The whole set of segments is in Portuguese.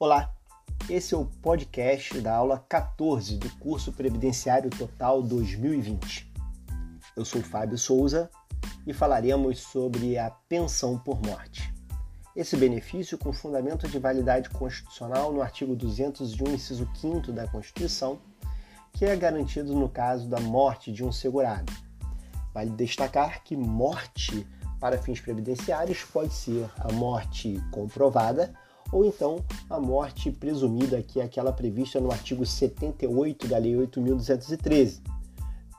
Olá, esse é o podcast da aula 14 do curso Previdenciário Total 2020. Eu sou Fábio Souza e falaremos sobre a pensão por morte. Esse benefício, com fundamento de validade constitucional no artigo 201, inciso 5 da Constituição, que é garantido no caso da morte de um segurado. Vale destacar que morte para fins previdenciários pode ser a morte comprovada ou então a morte presumida, que é aquela prevista no artigo 78 da Lei 8.213.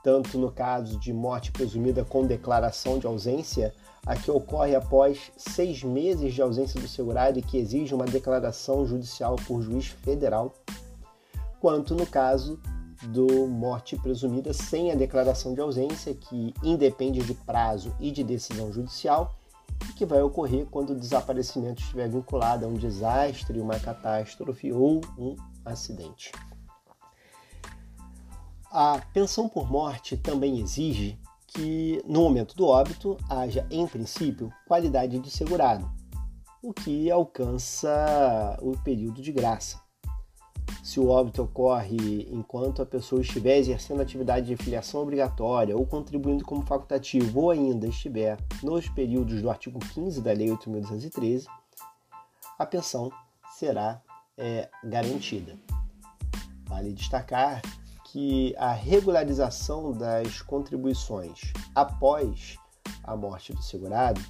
Tanto no caso de morte presumida com declaração de ausência, a que ocorre após seis meses de ausência do segurado e que exige uma declaração judicial por juiz federal, quanto no caso do morte presumida sem a declaração de ausência, que independe de prazo e de decisão judicial, que vai ocorrer quando o desaparecimento estiver vinculado a um desastre, uma catástrofe ou um acidente. A pensão por morte também exige que, no momento do óbito, haja, em princípio, qualidade de segurado, o que alcança o período de graça se o óbito ocorre enquanto a pessoa estiver exercendo atividade de filiação obrigatória ou contribuindo como facultativo ou ainda estiver nos períodos do artigo 15 da Lei 8.213, a pensão será é, garantida. Vale destacar que a regularização das contribuições após a morte do segurado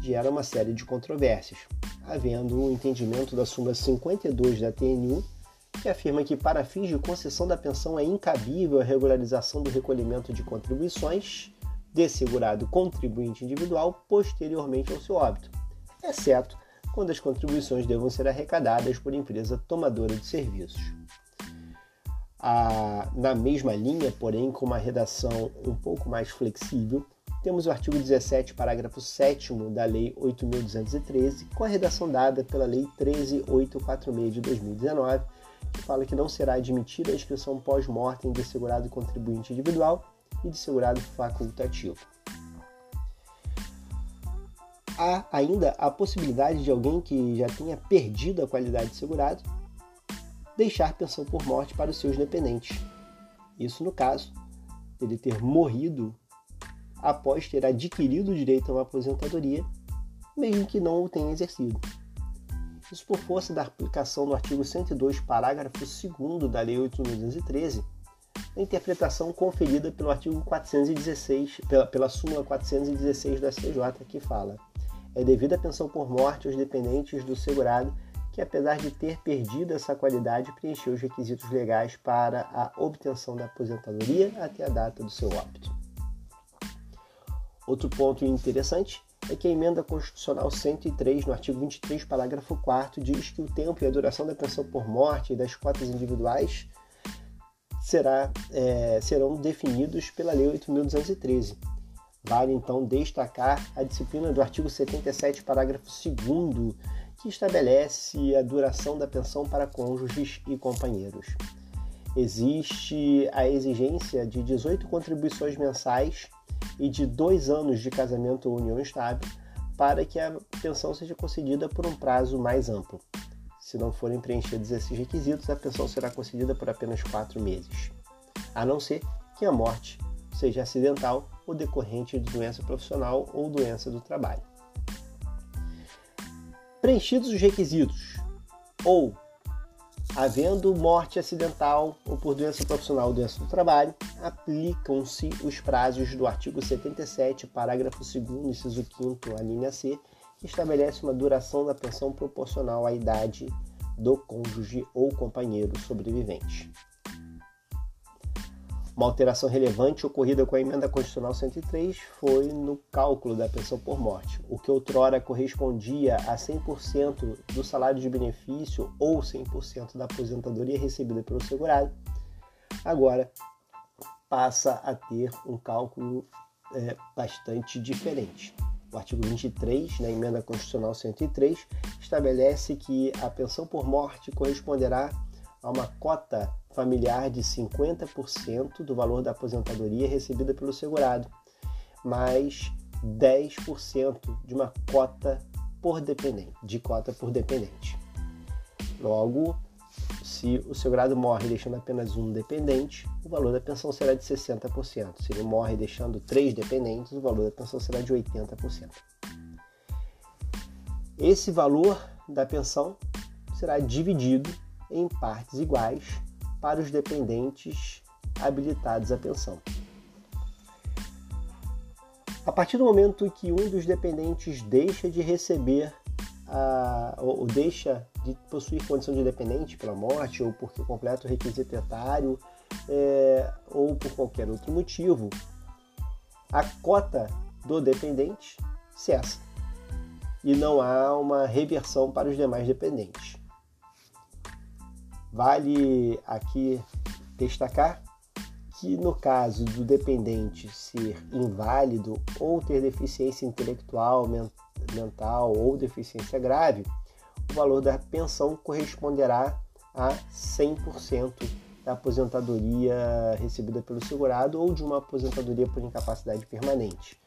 gera uma série de controvérsias, havendo o entendimento da súmula 52 da TNU que afirma que, para fins de concessão da pensão, é incabível a regularização do recolhimento de contribuições de segurado contribuinte individual posteriormente ao seu óbito, exceto quando as contribuições devam ser arrecadadas por empresa tomadora de serviços. Ah, na mesma linha, porém com uma redação um pouco mais flexível, temos o artigo 17, parágrafo 7 da Lei 8.213, com a redação dada pela Lei 13.846 de 2019, que fala que não será admitida a inscrição pós-mortem de segurado contribuinte individual e de segurado facultativo. Há ainda a possibilidade de alguém que já tenha perdido a qualidade de segurado deixar pensão por morte para os seus dependentes. Isso no caso ele ter morrido após ter adquirido o direito a uma aposentadoria, mesmo que não o tenha exercido. Isso por força da aplicação do artigo 102, parágrafo 2 da Lei 8.213, a interpretação conferida pelo artigo 416, pela, pela súmula 416 do STJ, que fala: é devida a pensão por morte aos dependentes do segurado que, apesar de ter perdido essa qualidade, preencheu os requisitos legais para a obtenção da aposentadoria até a data do seu óbito. Outro ponto interessante é que a emenda constitucional 103, no artigo 23, parágrafo 4 diz que o tempo e a duração da pensão por morte e das cotas individuais será, é, serão definidos pela Lei 8.213. Vale então destacar a disciplina do artigo 77, parágrafo 2, que estabelece a duração da pensão para cônjuges e companheiros. Existe a exigência de 18 contribuições mensais e de dois anos de casamento ou união estável para que a pensão seja concedida por um prazo mais amplo. Se não forem preenchidos esses requisitos, a pensão será concedida por apenas quatro meses, a não ser que a morte seja acidental ou decorrente de doença profissional ou doença do trabalho. Preenchidos os requisitos ou Havendo morte acidental ou por doença profissional ou doença do trabalho, aplicam-se os prazos do artigo 77, parágrafo 2 inciso 5 a linha C, que estabelece uma duração da pensão proporcional à idade do cônjuge ou companheiro sobrevivente. Uma alteração relevante ocorrida com a emenda constitucional 103 foi no cálculo da pensão por morte. O que outrora correspondia a 100% do salário de benefício ou 100% da aposentadoria recebida pelo segurado, agora passa a ter um cálculo é, bastante diferente. O artigo 23, na emenda constitucional 103, estabelece que a pensão por morte corresponderá a uma cota familiar de 50% do valor da aposentadoria recebida pelo segurado, mais 10% de uma cota por dependente, de cota por dependente. Logo, se o segurado morre deixando apenas um dependente, o valor da pensão será de 60%. Se ele morre deixando três dependentes, o valor da pensão será de 80%. Esse valor da pensão será dividido em partes iguais para os dependentes habilitados à pensão. A partir do momento que um dos dependentes deixa de receber a, ou, deixa de possuir condição de dependente pela morte ou porque completa o requisito etário é, ou por qualquer outro motivo, a cota do dependente cessa e não há uma reversão para os demais dependentes. Vale aqui destacar que no caso do dependente ser inválido ou ter deficiência intelectual, mental ou deficiência grave, o valor da pensão corresponderá a 100% da aposentadoria recebida pelo segurado ou de uma aposentadoria por incapacidade permanente,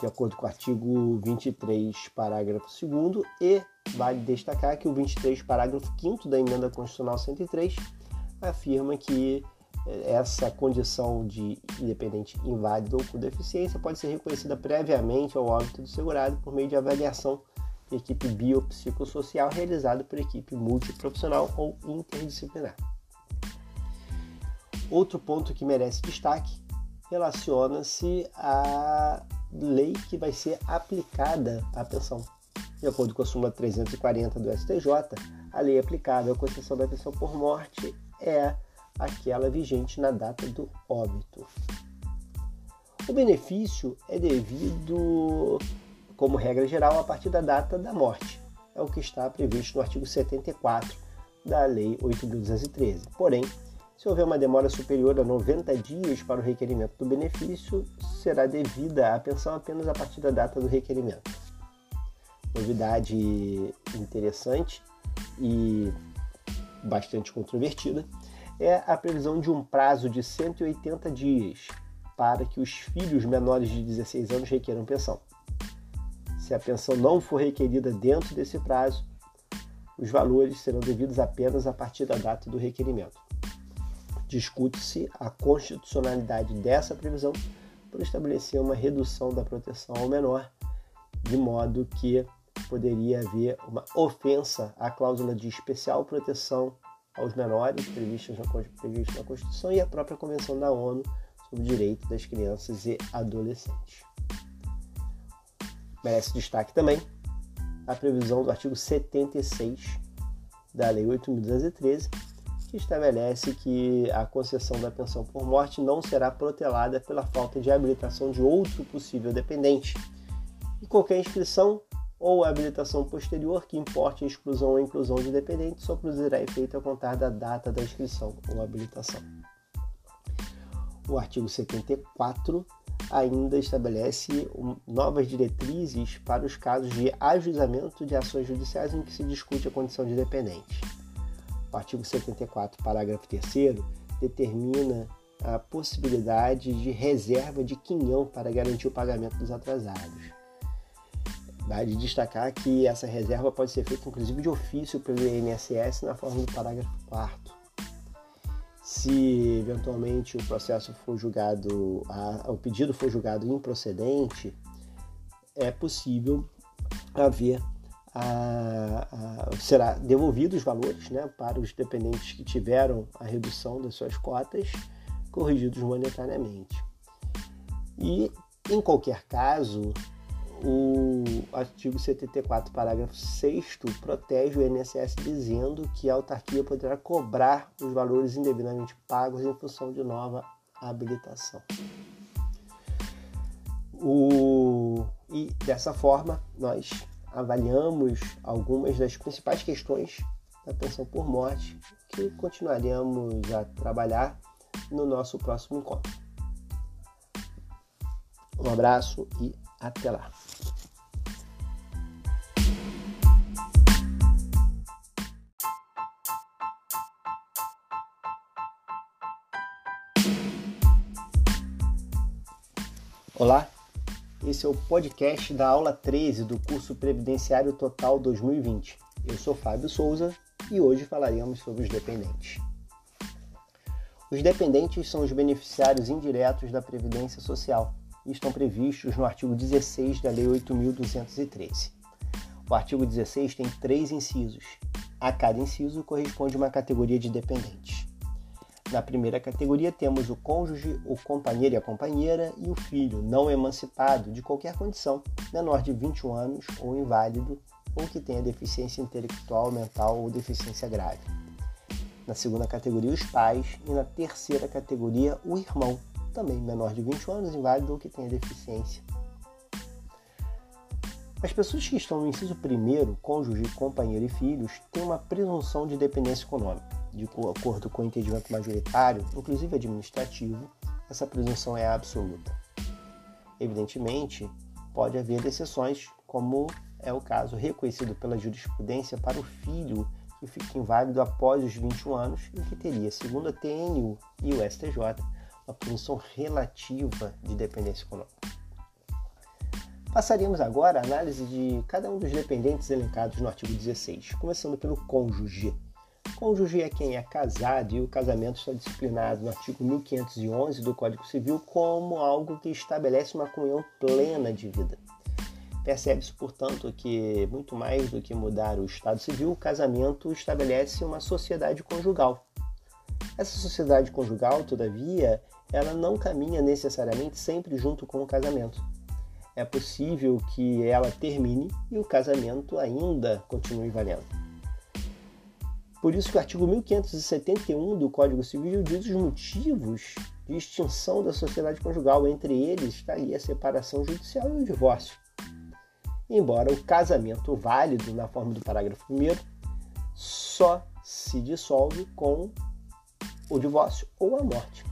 de acordo com o artigo 23, parágrafo 2 e vale destacar que o 23, parágrafo 5 da emenda constitucional 103 afirma que essa condição de independente inválido ou com deficiência pode ser reconhecida previamente ao óbito do segurado por meio de avaliação de equipe biopsicossocial realizada por equipe multiprofissional ou interdisciplinar. Outro ponto que merece destaque relaciona-se à lei que vai ser aplicada à pensão. De acordo com a súmula 340 do STJ, a lei aplicável à concessão da pensão por morte é aquela vigente na data do óbito. O benefício é devido, como regra geral, a partir da data da morte. É o que está previsto no artigo 74 da Lei 8.213. Porém, se houver uma demora superior a 90 dias para o requerimento do benefício, será devida a pensão apenas a partir da data do requerimento. Novidade interessante e bastante controvertida é a previsão de um prazo de 180 dias para que os filhos menores de 16 anos requeram pensão. Se a pensão não for requerida dentro desse prazo, os valores serão devidos apenas a partir da data do requerimento. Discute-se a constitucionalidade dessa previsão por estabelecer uma redução da proteção ao menor, de modo que poderia haver uma ofensa à cláusula de especial proteção aos menores previstos na, Constituição e a própria Convenção da ONU sobre o Direito das Crianças e Adolescentes. Merece destaque também a previsão do artigo 76 da Lei 8.213, que estabelece que a concessão da pensão por morte não será protelada pela falta de habilitação de outro possível dependente. E qualquer inscrição ou habilitação posterior que importe a exclusão ou inclusão de dependentes só produzirá efeito a contar da data da inscrição ou habilitação. O artigo 74 ainda estabelece novas diretrizes para os casos de ajuizamento de ações judiciais em que se discute a condição de dependente. O artigo 74, parágrafo 3 determina a possibilidade de reserva de quinhão para garantir o pagamento dos atrasados. Vale destacar que essa reserva pode ser feita inclusive de ofício pelo INSS na forma do parágrafo 4 se eventualmente o processo for julgado, a, o pedido for julgado improcedente, é possível haver a, a, será devolvido os valores né, para os dependentes que tiveram a redução das suas cotas, corrigidos monetariamente. E em qualquer caso, o artigo 74, parágrafo 6 protege o INSS dizendo que a autarquia poderá cobrar os valores indevidamente pagos em função de nova habilitação. O... E dessa forma, nós avaliamos algumas das principais questões da pensão por morte que continuaremos a trabalhar no nosso próximo encontro. Um abraço e até lá! Olá, esse é o podcast da aula 13 do curso Previdenciário Total 2020. Eu sou Fábio Souza e hoje falaremos sobre os dependentes. Os dependentes são os beneficiários indiretos da Previdência Social e estão previstos no artigo 16 da Lei 8.213. O artigo 16 tem três incisos. A cada inciso corresponde uma categoria de dependentes. Na primeira categoria temos o cônjuge, o companheiro e a companheira e o filho não emancipado de qualquer condição, menor de 21 anos ou inválido ou que tenha deficiência intelectual, mental ou deficiência grave. Na segunda categoria, os pais. E na terceira categoria, o irmão, também menor de 20 anos, inválido ou que tenha deficiência. As pessoas que estão no inciso primeiro, cônjuge, companheiro e filhos, têm uma presunção de dependência econômica. De acordo com o entendimento majoritário, inclusive administrativo, essa presunção é absoluta. Evidentemente, pode haver exceções, como é o caso reconhecido pela jurisprudência para o filho que fica inválido após os 21 anos e que teria, segundo a TNU e o STJ, uma presunção relativa de dependência econômica. Passaríamos agora a análise de cada um dos dependentes elencados no artigo 16, começando pelo cônjuge. Cônjuge é quem é casado e o casamento está disciplinado no artigo 1511 do Código Civil como algo que estabelece uma comunhão plena de vida. Percebe-se, portanto, que muito mais do que mudar o Estado Civil, o casamento estabelece uma sociedade conjugal. Essa sociedade conjugal, todavia, ela não caminha necessariamente sempre junto com o casamento. É possível que ela termine e o casamento ainda continue valendo. Por isso que o artigo 1571 do Código Civil diz os motivos de extinção da sociedade conjugal. Entre eles estaria a separação judicial e o divórcio embora o casamento válido na forma do parágrafo 1 só se dissolve com o divórcio ou a morte.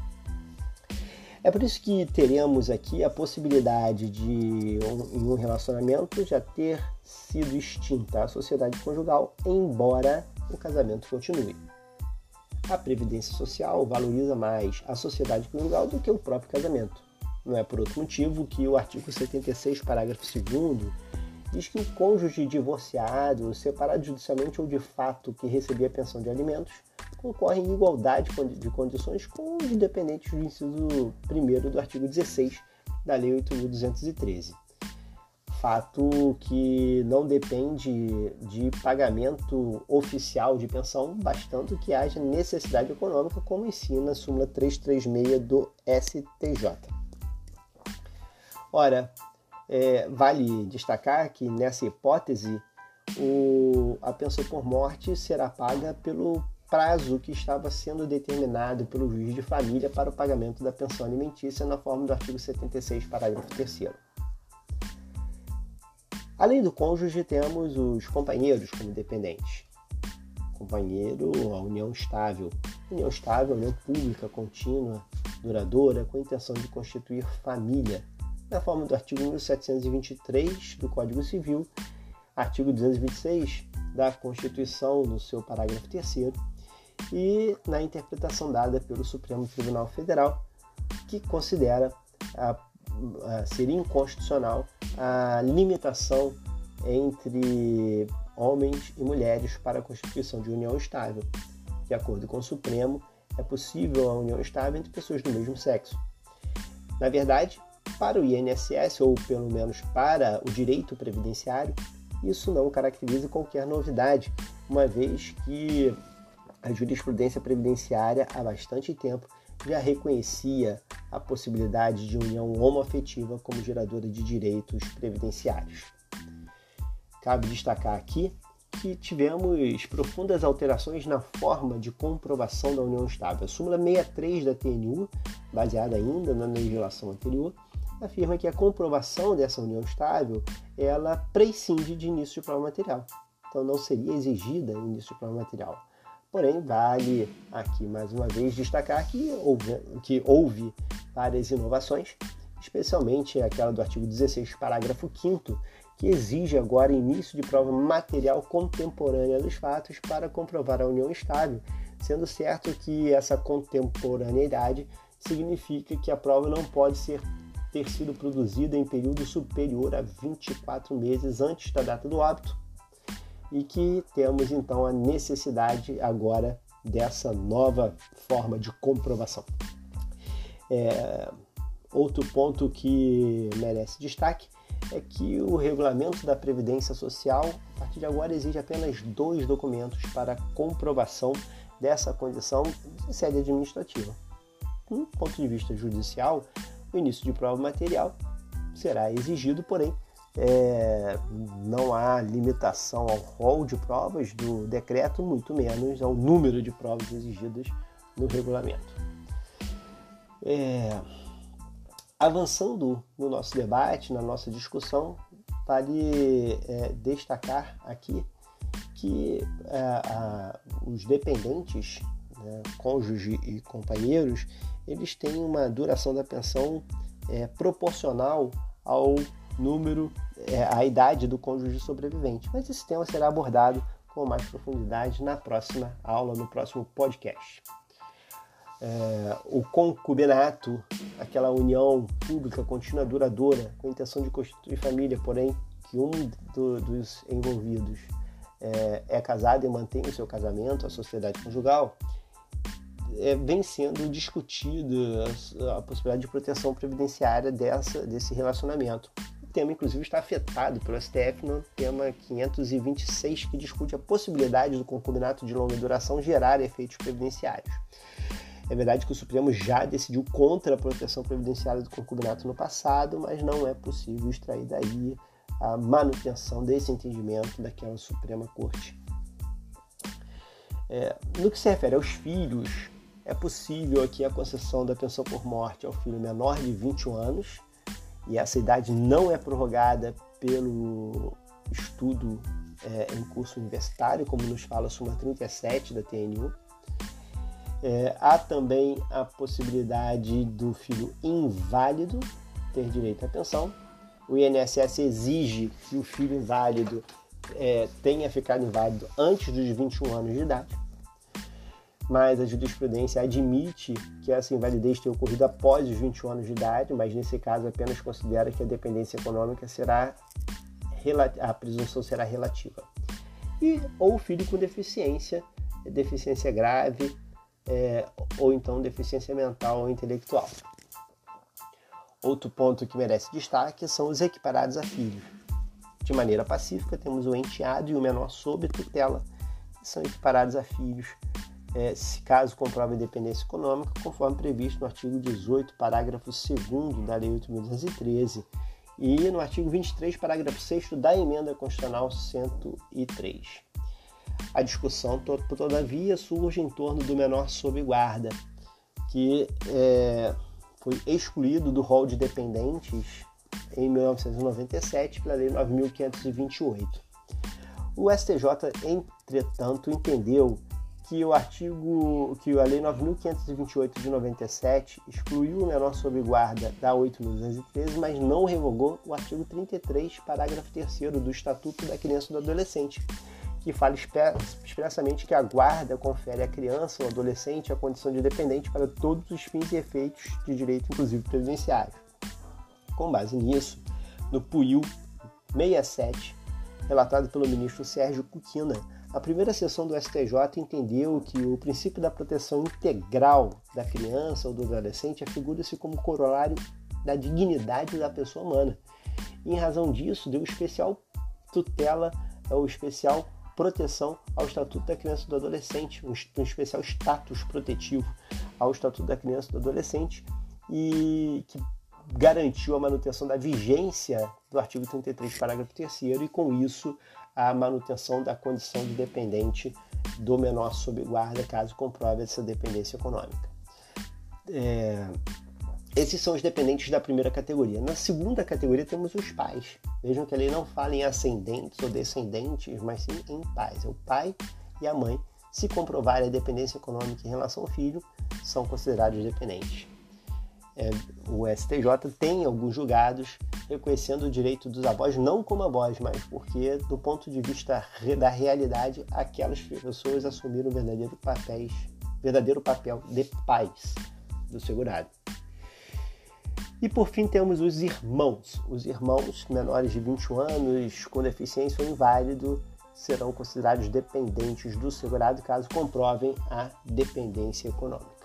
É por isso que teremos aqui a possibilidade de, em um relacionamento, já ter sido extinta a sociedade conjugal, embora o casamento continue. A Previdência Social valoriza mais a sociedade conjugal do que o próprio casamento. Não é por outro motivo que o artigo 76, parágrafo 2 diz que o cônjuge divorciado, separado judicialmente ou de fato que recebia pensão de alimentos, concorre em igualdade de condições com os dependentes do inciso 1 do artigo 16 da Lei 8.213. Fato que não depende de pagamento oficial de pensão, bastando que haja necessidade econômica, como ensina a súmula 336 do STJ. Ora, é, vale destacar que nessa hipótese o, a pensão por morte será paga pelo prazo que estava sendo determinado pelo juiz de família para o pagamento da pensão alimentícia na forma do artigo 76, parágrafo 3 Além do cônjuge, temos os companheiros como dependentes. Companheiro, a união estável. União estável, união pública, contínua, duradoura, com a intenção de constituir família na forma do artigo 1723 do Código Civil, artigo 226 da Constituição, no seu parágrafo 3 e na interpretação dada pelo Supremo Tribunal Federal, que considera a, a ser inconstitucional a limitação entre homens e mulheres para a constituição de união estável. De acordo com o Supremo, é possível a união estável entre pessoas do mesmo sexo. Na verdade, para o INSS, ou pelo menos para o direito previdenciário, isso não caracteriza qualquer novidade, uma vez que a jurisprudência previdenciária há bastante tempo já reconhecia a possibilidade de união homoafetiva como geradora de direitos previdenciários. Cabe destacar aqui que tivemos profundas alterações na forma de comprovação da união estável. A súmula 63 da TNU, baseada ainda na legislação anterior, afirma que a comprovação dessa união estável ela prescinde de início de prova material. Então não seria exigida início de prova material. Porém, vale aqui mais uma vez destacar que houve, que houve várias inovações, especialmente aquela do artigo 16, parágrafo 5 que exige agora início de prova material contemporânea dos fatos para comprovar a união estável, sendo certo que essa contemporaneidade significa que a prova não pode ser ter sido produzida em período superior a 24 meses antes da data do óbito. E que temos então a necessidade agora dessa nova forma de comprovação. É, outro ponto que merece destaque é que o regulamento da Previdência Social, a partir de agora, exige apenas dois documentos para comprovação dessa condição em sede administrativa. Do ponto de vista judicial, o início de prova material será exigido, porém, é, não há limitação ao rol de provas do decreto, muito menos ao número de provas exigidas no regulamento. É, avançando no nosso debate, na nossa discussão, vale é, destacar aqui que é, a, os dependentes, né, cônjuge e companheiros, eles têm uma duração da pensão é, proporcional ao número, é, à idade do cônjuge sobrevivente. Mas esse tema será abordado com mais profundidade na próxima aula, no próximo podcast. É, o concubinato, aquela união pública contínua duradoura com a intenção de constituir família, porém que um do, dos envolvidos é, é, casado e mantém o seu casamento, a sociedade conjugal, é, vem sendo discutida a, a, possibilidade de proteção previdenciária dessa, desse relacionamento. Tema, inclusive, está afetado pelo STF no tema 526, que discute a possibilidade do concubinato de longa duração gerar efeitos previdenciários. É verdade que o Supremo já decidiu contra a proteção previdenciária do concubinato no passado, mas não é possível extrair daí a manutenção desse entendimento daquela Suprema Corte. É, no que se refere aos filhos, é possível aqui a concessão da pensão por morte ao filho menor de 21 anos, e essa idade não é prorrogada pelo estudo é, em curso universitário, como nos fala a súmula 37 da TNU. É, há também a possibilidade do filho inválido ter direito à pensão. O INSS exige que o filho inválido é, tenha ficado inválido antes dos 21 anos de idade, mas a jurisprudência admite que essa invalidez tenha ocorrido após os 21 anos de idade, mas nesse caso apenas considera que a dependência econômica será a presunção será relativa. E ou filho com deficiência, deficiência grave é, ou então deficiência mental ou intelectual. Outro ponto que merece destaque são os equiparados a filhos. De maneira pacífica, temos o enteado e o menor sob tutela, que são equiparados a filhos, é, se caso comprova independência econômica, conforme previsto no artigo 18, parágrafo 2 da Lei 8.213 e no artigo 23, parágrafo 6 da Emenda Constitucional 103. A discussão, todavia, surge em torno do menor sob guarda, que é, foi excluído do rol de dependentes em 1997 pela Lei 9.528. O STJ, entretanto, entendeu que o artigo, que a Lei 9.528 de 97 excluiu o menor sob guarda da 8.213, mas não revogou o artigo 33, parágrafo 3 do Estatuto da Criança e do Adolescente, que fala expressamente que a guarda confere à criança ou adolescente a condição de dependente para todos os fins e efeitos de direito, inclusive previdenciário. Com base nisso, no PUIL 67, relatado pelo ministro Sérgio Cuquina, a primeira sessão do STJ entendeu que o princípio da proteção integral da criança ou do adolescente afigura-se como corolário da dignidade da pessoa humana. E, em razão disso, deu especial tutela ou especial proteção ao Estatuto da Criança e do Adolescente, um, especial status protetivo ao Estatuto da Criança e do Adolescente e que garantiu a manutenção da vigência do artigo 33, parágrafo 3 e com isso a manutenção da condição de dependente do menor sob guarda, caso comprove essa dependência econômica. É, esses são os dependentes da primeira categoria. Na segunda categoria temos os pais. Vejam que a lei não fala em ascendentes ou descendentes, mas sim em pais. É o pai e a mãe. Se comprovarem a dependência econômica em relação ao filho, são considerados dependentes. É, o STJ tem alguns julgados reconhecendo o direito dos avós, não como avós, mas porque, do ponto de vista da realidade, aquelas pessoas assumiram verdadeiro, papéis, verdadeiro papel de pais do segurado. E por fim temos os irmãos. Os irmãos menores de 21 anos com deficiência ou inválido serão considerados dependentes do segurado caso comprovem a dependência econômica.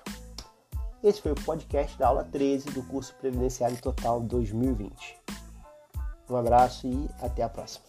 Esse foi o podcast da aula 13 do curso Previdenciário Total 2020. Um abraço e até a próxima.